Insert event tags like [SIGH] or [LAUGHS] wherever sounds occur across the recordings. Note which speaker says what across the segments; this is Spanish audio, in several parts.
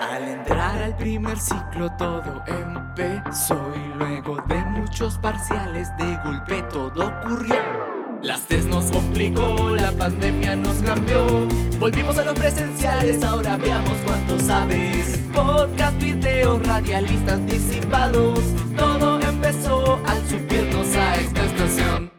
Speaker 1: Al entrar al primer ciclo todo empezó y luego de muchos parciales de golpe todo ocurrió. Las test nos complicó, la pandemia nos cambió. Volvimos a los presenciales, ahora veamos cuánto sabes. Podcast, videos, radialistas anticipados. Todo empezó al subirnos a esta estación.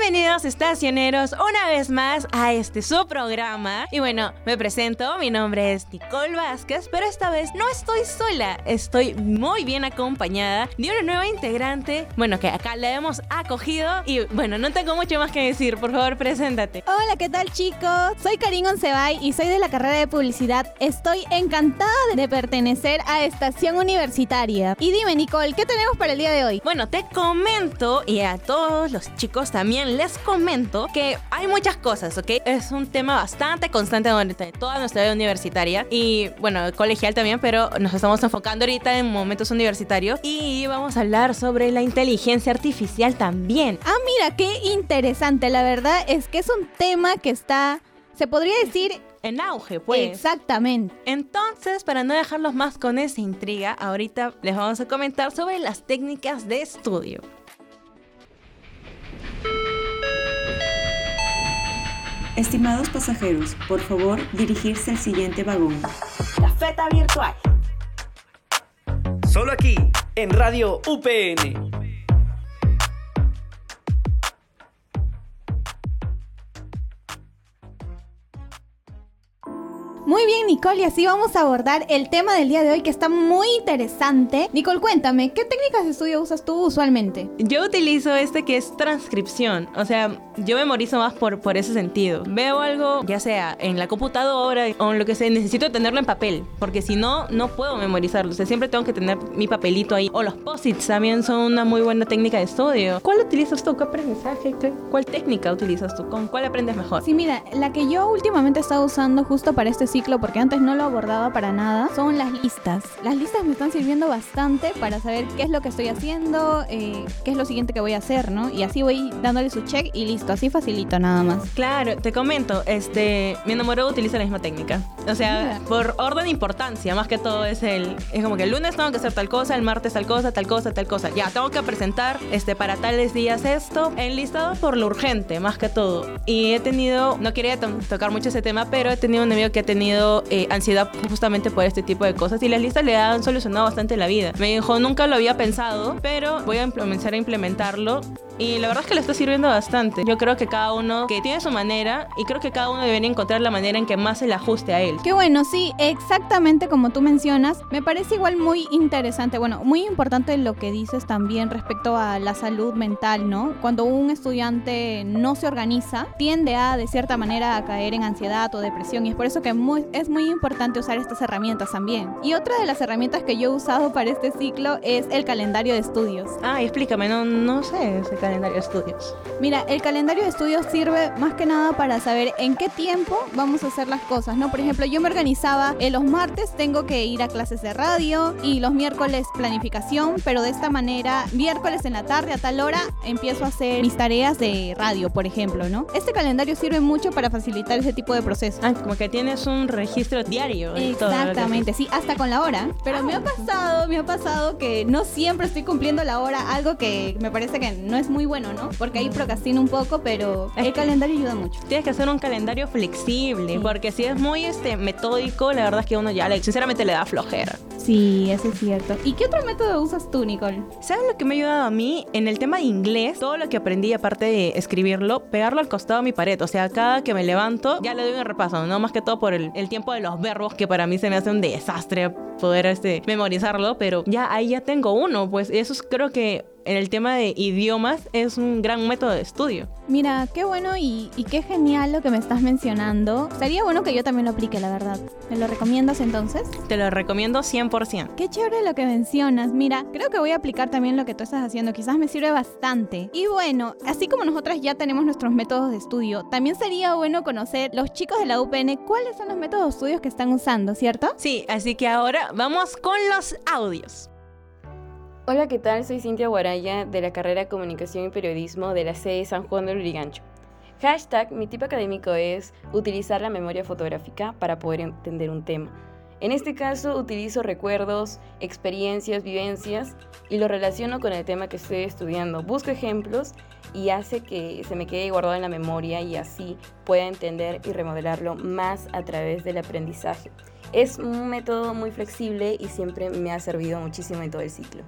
Speaker 2: Bienvenidos estacioneros una vez más a este su programa. Y bueno, me presento, mi nombre es Nicole Vázquez, pero esta vez no estoy sola, estoy muy bien acompañada de una nueva integrante, bueno, que acá la hemos acogido y bueno, no tengo mucho más que decir, por favor, preséntate.
Speaker 3: Hola, ¿qué tal chicos? Soy Karin Oncebay y soy de la carrera de publicidad. Estoy encantada de pertenecer a Estación Universitaria. Y dime, Nicole, ¿qué tenemos para el día de hoy?
Speaker 2: Bueno, te comento y a todos los chicos también les comento que hay muchas cosas, ¿ok? Es un tema bastante constante durante toda nuestra vida universitaria y, bueno, colegial también, pero nos estamos enfocando ahorita en momentos universitarios y vamos a hablar sobre la inteligencia artificial también.
Speaker 3: Ah, mira, qué interesante. La verdad es que es un tema que está, se podría decir...
Speaker 2: En auge, pues.
Speaker 3: Exactamente.
Speaker 2: Entonces, para no dejarlos más con esa intriga, ahorita les vamos a comentar sobre las técnicas de estudio.
Speaker 4: Estimados pasajeros, por favor dirigirse al siguiente vagón.
Speaker 5: Cafeta virtual.
Speaker 6: Solo aquí, en Radio UPN.
Speaker 3: Nicole, y así vamos a abordar el tema del día de hoy que está muy interesante. Nicole, cuéntame, ¿qué técnicas de estudio usas tú usualmente?
Speaker 2: Yo utilizo este que es transcripción, o sea, yo memorizo más por, por ese sentido. Veo algo, ya sea en la computadora o en lo que sea, necesito tenerlo en papel, porque si no, no puedo memorizarlo. O sea, siempre tengo que tener mi papelito ahí. O los posits también son una muy buena técnica de estudio. ¿Cuál utilizas tú? ¿Qué aprendizaje? ¿Qué- ¿Cuál técnica utilizas tú? ¿Con cuál aprendes mejor?
Speaker 3: Sí, mira, la que yo últimamente he estado usando justo para este ciclo, porque antes no lo abordaba para nada, son las listas. Las listas me están sirviendo bastante para saber qué es lo que estoy haciendo, eh, qué es lo siguiente que voy a hacer, ¿no? Y así voy dándole su check y listo, así facilito nada más.
Speaker 2: Claro, te comento, este, mi enamorado utiliza la misma técnica. O sea,
Speaker 3: Mira.
Speaker 2: por orden de importancia, más que todo es el, es como que el lunes tengo que hacer tal cosa, el martes tal cosa, tal cosa, tal cosa. Ya, tengo que presentar, este, para tales días esto, enlistado por lo urgente, más que todo. Y he tenido, no quería to- tocar mucho ese tema, pero he tenido un amigo que ha tenido eh, ansiedad justamente por este tipo de cosas y las listas le han solucionado bastante la vida. Me dijo, nunca lo había pensado, pero voy a comenzar a implementarlo y la verdad es que le está sirviendo bastante. Yo creo que cada uno que tiene su manera y creo que cada uno debería encontrar la manera en que más se le ajuste a él.
Speaker 3: Qué bueno, sí, exactamente como tú mencionas. Me parece igual muy interesante, bueno, muy importante lo que dices también respecto a la salud mental, ¿no? Cuando un estudiante no se organiza, tiende a, de cierta manera, a caer en ansiedad o depresión y es por eso que muy- es muy importante usar estas herramientas también. Y otra de las herramientas que yo he usado para este ciclo es el calendario de estudios.
Speaker 2: Ah, y explícame, no, no sé ese calendario de estudios.
Speaker 3: Mira, el calendario de estudios sirve más que nada para saber en qué tiempo vamos a hacer las cosas, ¿no? Por ejemplo, yo me organizaba, eh, los martes tengo que ir a clases de radio y los miércoles planificación, pero de esta manera, miércoles en la tarde a tal hora empiezo a hacer mis tareas de radio, por ejemplo, ¿no? Este calendario sirve mucho para facilitar ese tipo de procesos.
Speaker 2: Ah, como que tienes un registro diario. de todo
Speaker 3: Exactamente, sí, hasta con la hora. Pero me ha pasado, me ha pasado que no siempre estoy cumpliendo la hora, algo que me parece que no es muy bueno, ¿no? Porque ahí procrastino un poco, pero el calendario ayuda mucho.
Speaker 2: Tienes que hacer un calendario flexible,
Speaker 3: Sí.
Speaker 2: porque si es muy este, metódico, la verdad es que uno ya, sinceramente, le da flojera.
Speaker 3: Sí, eso es cierto. ¿Y qué otro método usas tú, Nicole?
Speaker 2: ¿Sabes lo que me ha ayudado a mí en el tema de inglés? Todo lo que aprendí, aparte de escribirlo, pegarlo al costado de mi pared. O sea, cada que me levanto, ya le doy un repaso, no más que todo por el, el tiempo de los verbos, que para mí se me hace un desastre poder este, memorizarlo, pero ya ahí ya tengo uno. Pues eso es, creo que en el tema de idiomas es un gran método de estudio.
Speaker 3: Mira, qué bueno y, y qué genial lo que me estás mencionando. Sería bueno que yo también lo aplique, la verdad. ¿Me lo recomiendas entonces?
Speaker 2: Te lo recomiendo 100%.
Speaker 3: Qué chévere lo que mencionas. Mira, creo que voy a aplicar también lo que tú estás haciendo. Quizás me sirve bastante. Y bueno, así como nosotras ya tenemos nuestros métodos de estudio, también sería bueno conocer los chicos de la UPN cuáles son los métodos de estudios que están usando, ¿cierto?
Speaker 2: Sí, así que ahora vamos con los audios.
Speaker 7: Hola, ¿qué tal? Soy Cintia Guaraya de la carrera Comunicación y Periodismo de la sede San Juan del Urigancho. Hashtag mi tip académico es utilizar la memoria fotográfica para poder entender un tema. En este caso utilizo recuerdos, experiencias, vivencias y lo relaciono con el tema que estoy estudiando. Busco ejemplos y hace que se me quede guardado en la memoria y así pueda entender y remodelarlo más a través del aprendizaje. Es un método muy flexible y siempre me ha servido muchísimo en todo el ciclo.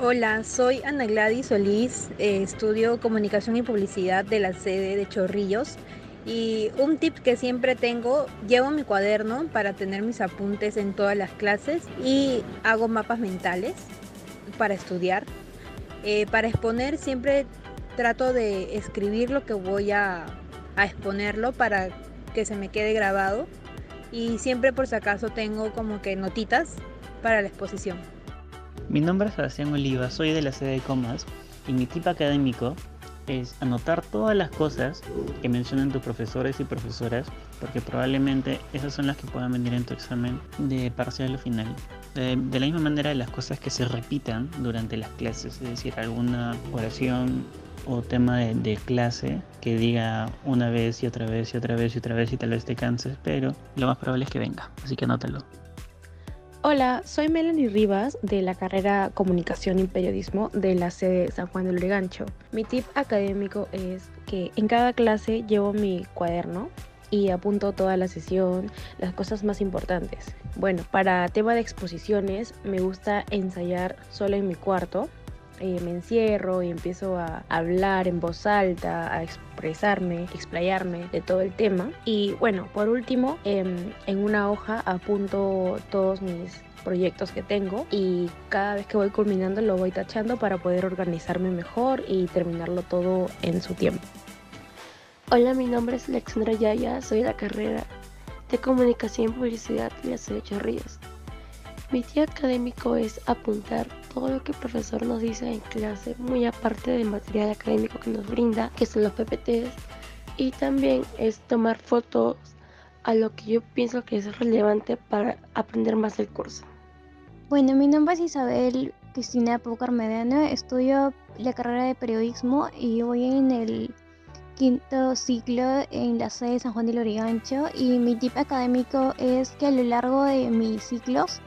Speaker 8: Hola, soy Ana Gladys Solís, eh, estudio comunicación y publicidad de la sede de Chorrillos y un tip que siempre tengo, llevo mi cuaderno para tener mis apuntes en todas las clases y hago mapas mentales para estudiar. Eh, para exponer siempre trato de escribir lo que voy a, a exponerlo para que se me quede grabado y siempre por si acaso tengo como que notitas para la exposición.
Speaker 9: Mi nombre es Sebastián Oliva, soy de la sede de Comas y mi tip académico es anotar todas las cosas que mencionan tus profesores y profesoras, porque probablemente esas son las que puedan venir en tu examen de parcial o final. De, la misma manera, las cosas que se repitan durante las clases, es decir, alguna oración o tema de, de, clase que diga una vez y otra vez y otra vez y otra vez y tal vez te canses, pero lo más probable es que venga, así que anótalo.
Speaker 10: Hola, soy Melanie Rivas de la carrera Comunicación y Periodismo de la sede San Juan del Lurigancho. Mi tip académico es que en cada clase llevo mi cuaderno y apunto toda la sesión, las cosas más importantes. Bueno, para tema de exposiciones me gusta ensayar solo en mi cuarto. Eh, me encierro y empiezo a hablar en voz alta, a expresarme, explayarme de todo el tema. Y bueno, por último, em, en una hoja apunto todos mis proyectos que tengo y cada vez que voy culminando lo voy tachando para poder organizarme mejor y terminarlo todo en su tiempo.
Speaker 11: Hola, mi nombre es Alexandra Yaya, soy de la carrera de Comunicación y Publicidad de la de Chorrillos. Mi día académico es apuntar todo lo que el profesor nos dice en clase, muy aparte del material académico que nos brinda, que son los PPTs, y también es tomar fotos a lo que yo pienso que es relevante para aprender más el curso.
Speaker 12: Bueno, mi nombre es Isabel Cristina Poucar Mediano, estudio la carrera de periodismo y voy en el quinto ciclo en la sede de San Juan de Lorigancho y mi tip académico es que a lo largo de mis ciclos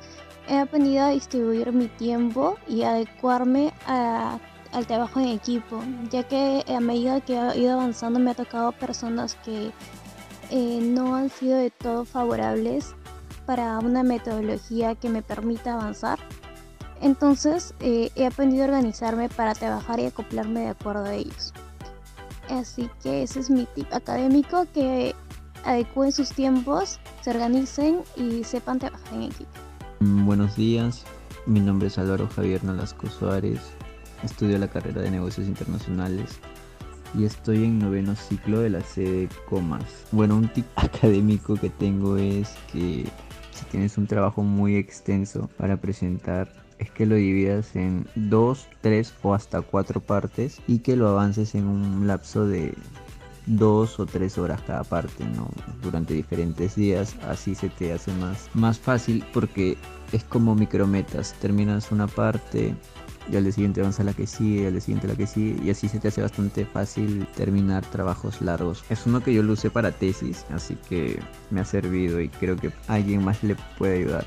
Speaker 12: he aprendido a distribuir mi tiempo y adecuarme al trabajo en equipo, ya que a medida que he ido avanzando me ha tocado personas que eh, no han sido de todo favorables para una metodología que me permita avanzar. Entonces eh, he aprendido a organizarme para trabajar y acoplarme de acuerdo a ellos. Así que ese es mi tip académico, que adecúen sus tiempos, se organicen y sepan trabajar en equipo.
Speaker 13: Mm, buenos días, mi nombre es Álvaro Javier Nolasco Suárez, estudio la carrera de negocios internacionales y estoy en noveno ciclo de la sede Comas. Bueno, un tip [LAUGHS] académico que tengo es que si tienes un trabajo muy extenso para presentar, es que lo dividas en dos, tres o hasta cuatro partes y que lo avances en un lapso de dos o tres horas cada parte, ¿no? Durante diferentes días, así se te hace más, más fácil porque es como micrometas, terminas una parte y al día siguiente avanza la que sigue, al día siguiente la que sigue y así se te hace bastante fácil terminar trabajos largos. Es uno que yo lo usé para tesis, así que me ha servido y creo que alguien más le puede ayudar.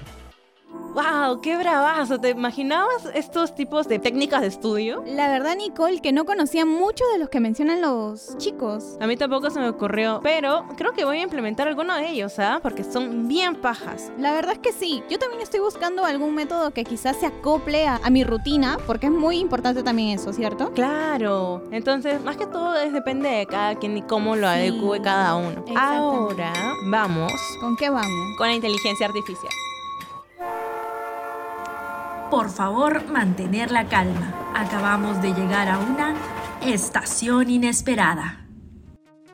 Speaker 2: ¡Wow! ¡Qué bravazo! ¿Te imaginabas estos tipos de técnicas de estudio?
Speaker 3: La verdad, Nicole, que no conocía mucho de los que mencionan los chicos.
Speaker 2: A mí tampoco se me ocurrió, pero creo que voy a implementar alguno de ellos, ¿ah? Porque son bien pajas.
Speaker 3: La verdad es que sí. Yo también estoy buscando algún método que quizás se acople a, mi rutina, porque es muy importante también eso, ¿cierto?
Speaker 2: Claro. Entonces, más que todo es, depende de cada quien y cómo lo adecue cada uno. Ahora, vamos.
Speaker 3: ¿Con qué vamos?
Speaker 2: Con la inteligencia artificial.
Speaker 14: Por favor, mantener la calma. Acabamos de llegar a una estación inesperada.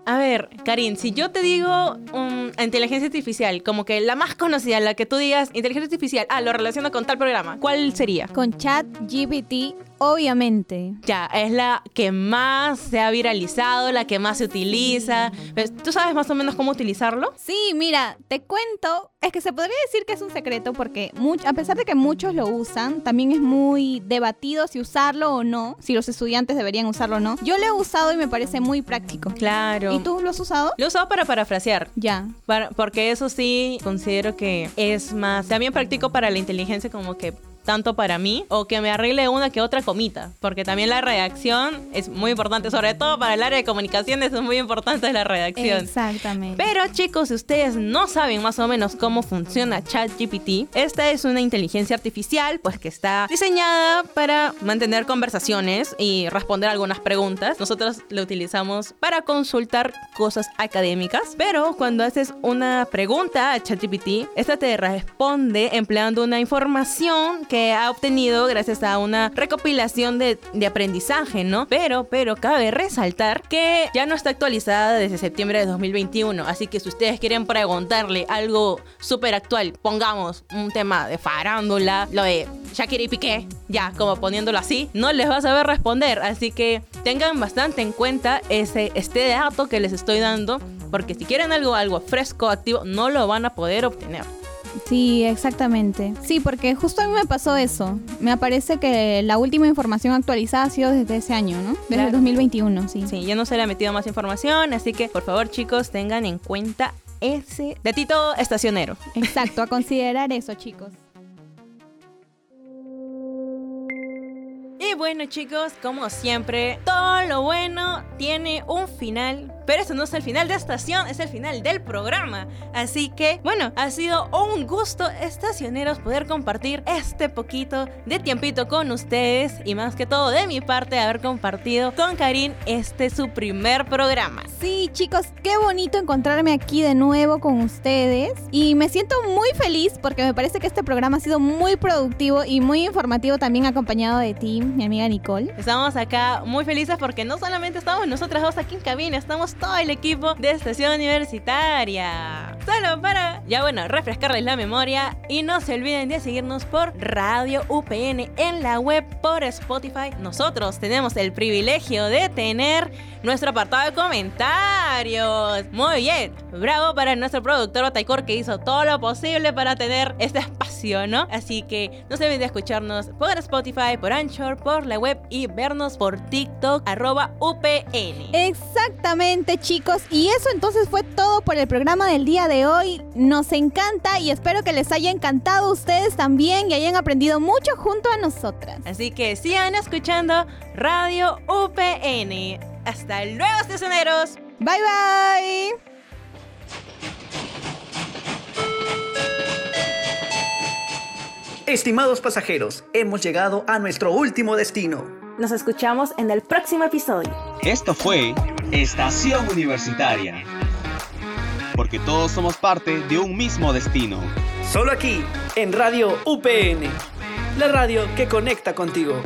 Speaker 2: A ver, Karin, si yo te digo um, inteligencia artificial, como que la más conocida, la que tú digas inteligencia artificial, ah, lo relaciono con tal programa, ¿cuál sería?
Speaker 3: Con Chat GPT obviamente.
Speaker 2: Ya, es la que más se ha viralizado, la que más se utiliza. Pues, ¿Tú sabes más o menos cómo utilizarlo?
Speaker 3: Sí, mira, te cuento, es que se podría decir que es un secreto porque much- a pesar de que muchos lo usan, también es muy debatido si usarlo o no, si los estudiantes deberían usarlo o no. Yo lo he usado y me parece muy práctico.
Speaker 2: Claro.
Speaker 3: ¿Y tú lo has usado?
Speaker 2: Lo he usado para parafrasear.
Speaker 3: Ya.
Speaker 2: Para- porque eso sí considero que es más. También práctico para la inteligencia, como que tanto para mí, o que me arregle una que otra comita. Porque también la redacción es muy importante, sobre todo para el área de comunicaciones es muy importante la redacción.
Speaker 3: Exactamente.
Speaker 2: Pero chicos, si ustedes no saben más o menos cómo funciona ChatGPT, esta es una inteligencia artificial pues que está diseñada para mantener conversaciones y responder algunas preguntas. Nosotros la utilizamos para consultar cosas académicas, pero cuando haces una pregunta a ChatGPT, esta te responde empleando una información que ha obtenido gracias a una recopilación de, de aprendizaje, ¿no? Pero, pero cabe resaltar que ya no está actualizada desde septiembre de 2021, así que si ustedes quieren preguntarle algo súper actual, pongamos un tema de farándula, lo de Shakira y Piqué, ya, como poniéndolo así, no les va a saber responder, así que tengan bastante en cuenta ese, este dato que les estoy dando, porque si quieren algo, algo fresco, activo, no lo van a poder obtener.
Speaker 3: Sí, exactamente. Sí, porque justo a mí me pasó eso. Me aparece que la última información actualizada ha sido desde ese año, ¿no? Desde
Speaker 2: Claro.
Speaker 3: el 2021, sí.
Speaker 2: Sí, yo no se le ha metido más información, así que por favor chicos tengan en cuenta ese datito estacionero.
Speaker 3: Exacto, a [LAUGHS] considerar eso, chicos.
Speaker 2: Y bueno chicos, como siempre, todo lo bueno tiene un final, pero eso no es el final de estación, es el final del programa. Así que, bueno, ha sido un gusto estacioneros poder compartir este poquito de tiempito con ustedes y más que todo de mi parte haber compartido con Karin este su primer programa.
Speaker 3: Sí, chicos, qué bonito encontrarme aquí de nuevo con ustedes. Y me siento muy feliz porque me parece que este programa ha sido muy productivo y muy informativo también acompañado de ti, mi amiga Nicole.
Speaker 2: Estamos acá muy felices porque no solamente estamos nosotras dos aquí en cabina, estamos todo el equipo de Estación Universitaria. Solo para, ya bueno, refrescarles la memoria y no se olviden de seguirnos por Radio UPN en la web por Spotify. Nosotros tenemos el privilegio de tener nuestro apartado de comentarios. Muy bien, bravo para nuestro productor Otaicor que hizo todo lo posible para tener este espacio, ¿no? Así que no se olviden de escucharnos por Spotify, por Anchor, por la web y vernos por TikTok, arroba UPN.
Speaker 3: Exactamente, chicos. Y eso entonces fue todo por el programa del día de hoy. Nos encanta y espero que les haya encantado a ustedes también y hayan aprendido mucho junto a nosotras.
Speaker 2: Así que sigan escuchando Radio UPN. Hasta luego, estacioneros.
Speaker 3: Bye bye.
Speaker 6: Estimados pasajeros, hemos llegado a nuestro último destino.
Speaker 5: Nos escuchamos en el próximo episodio.
Speaker 15: Esto fue Estación Universitaria. Porque todos somos parte de un mismo destino.
Speaker 6: Solo aquí, en Radio UPN, la radio que conecta contigo.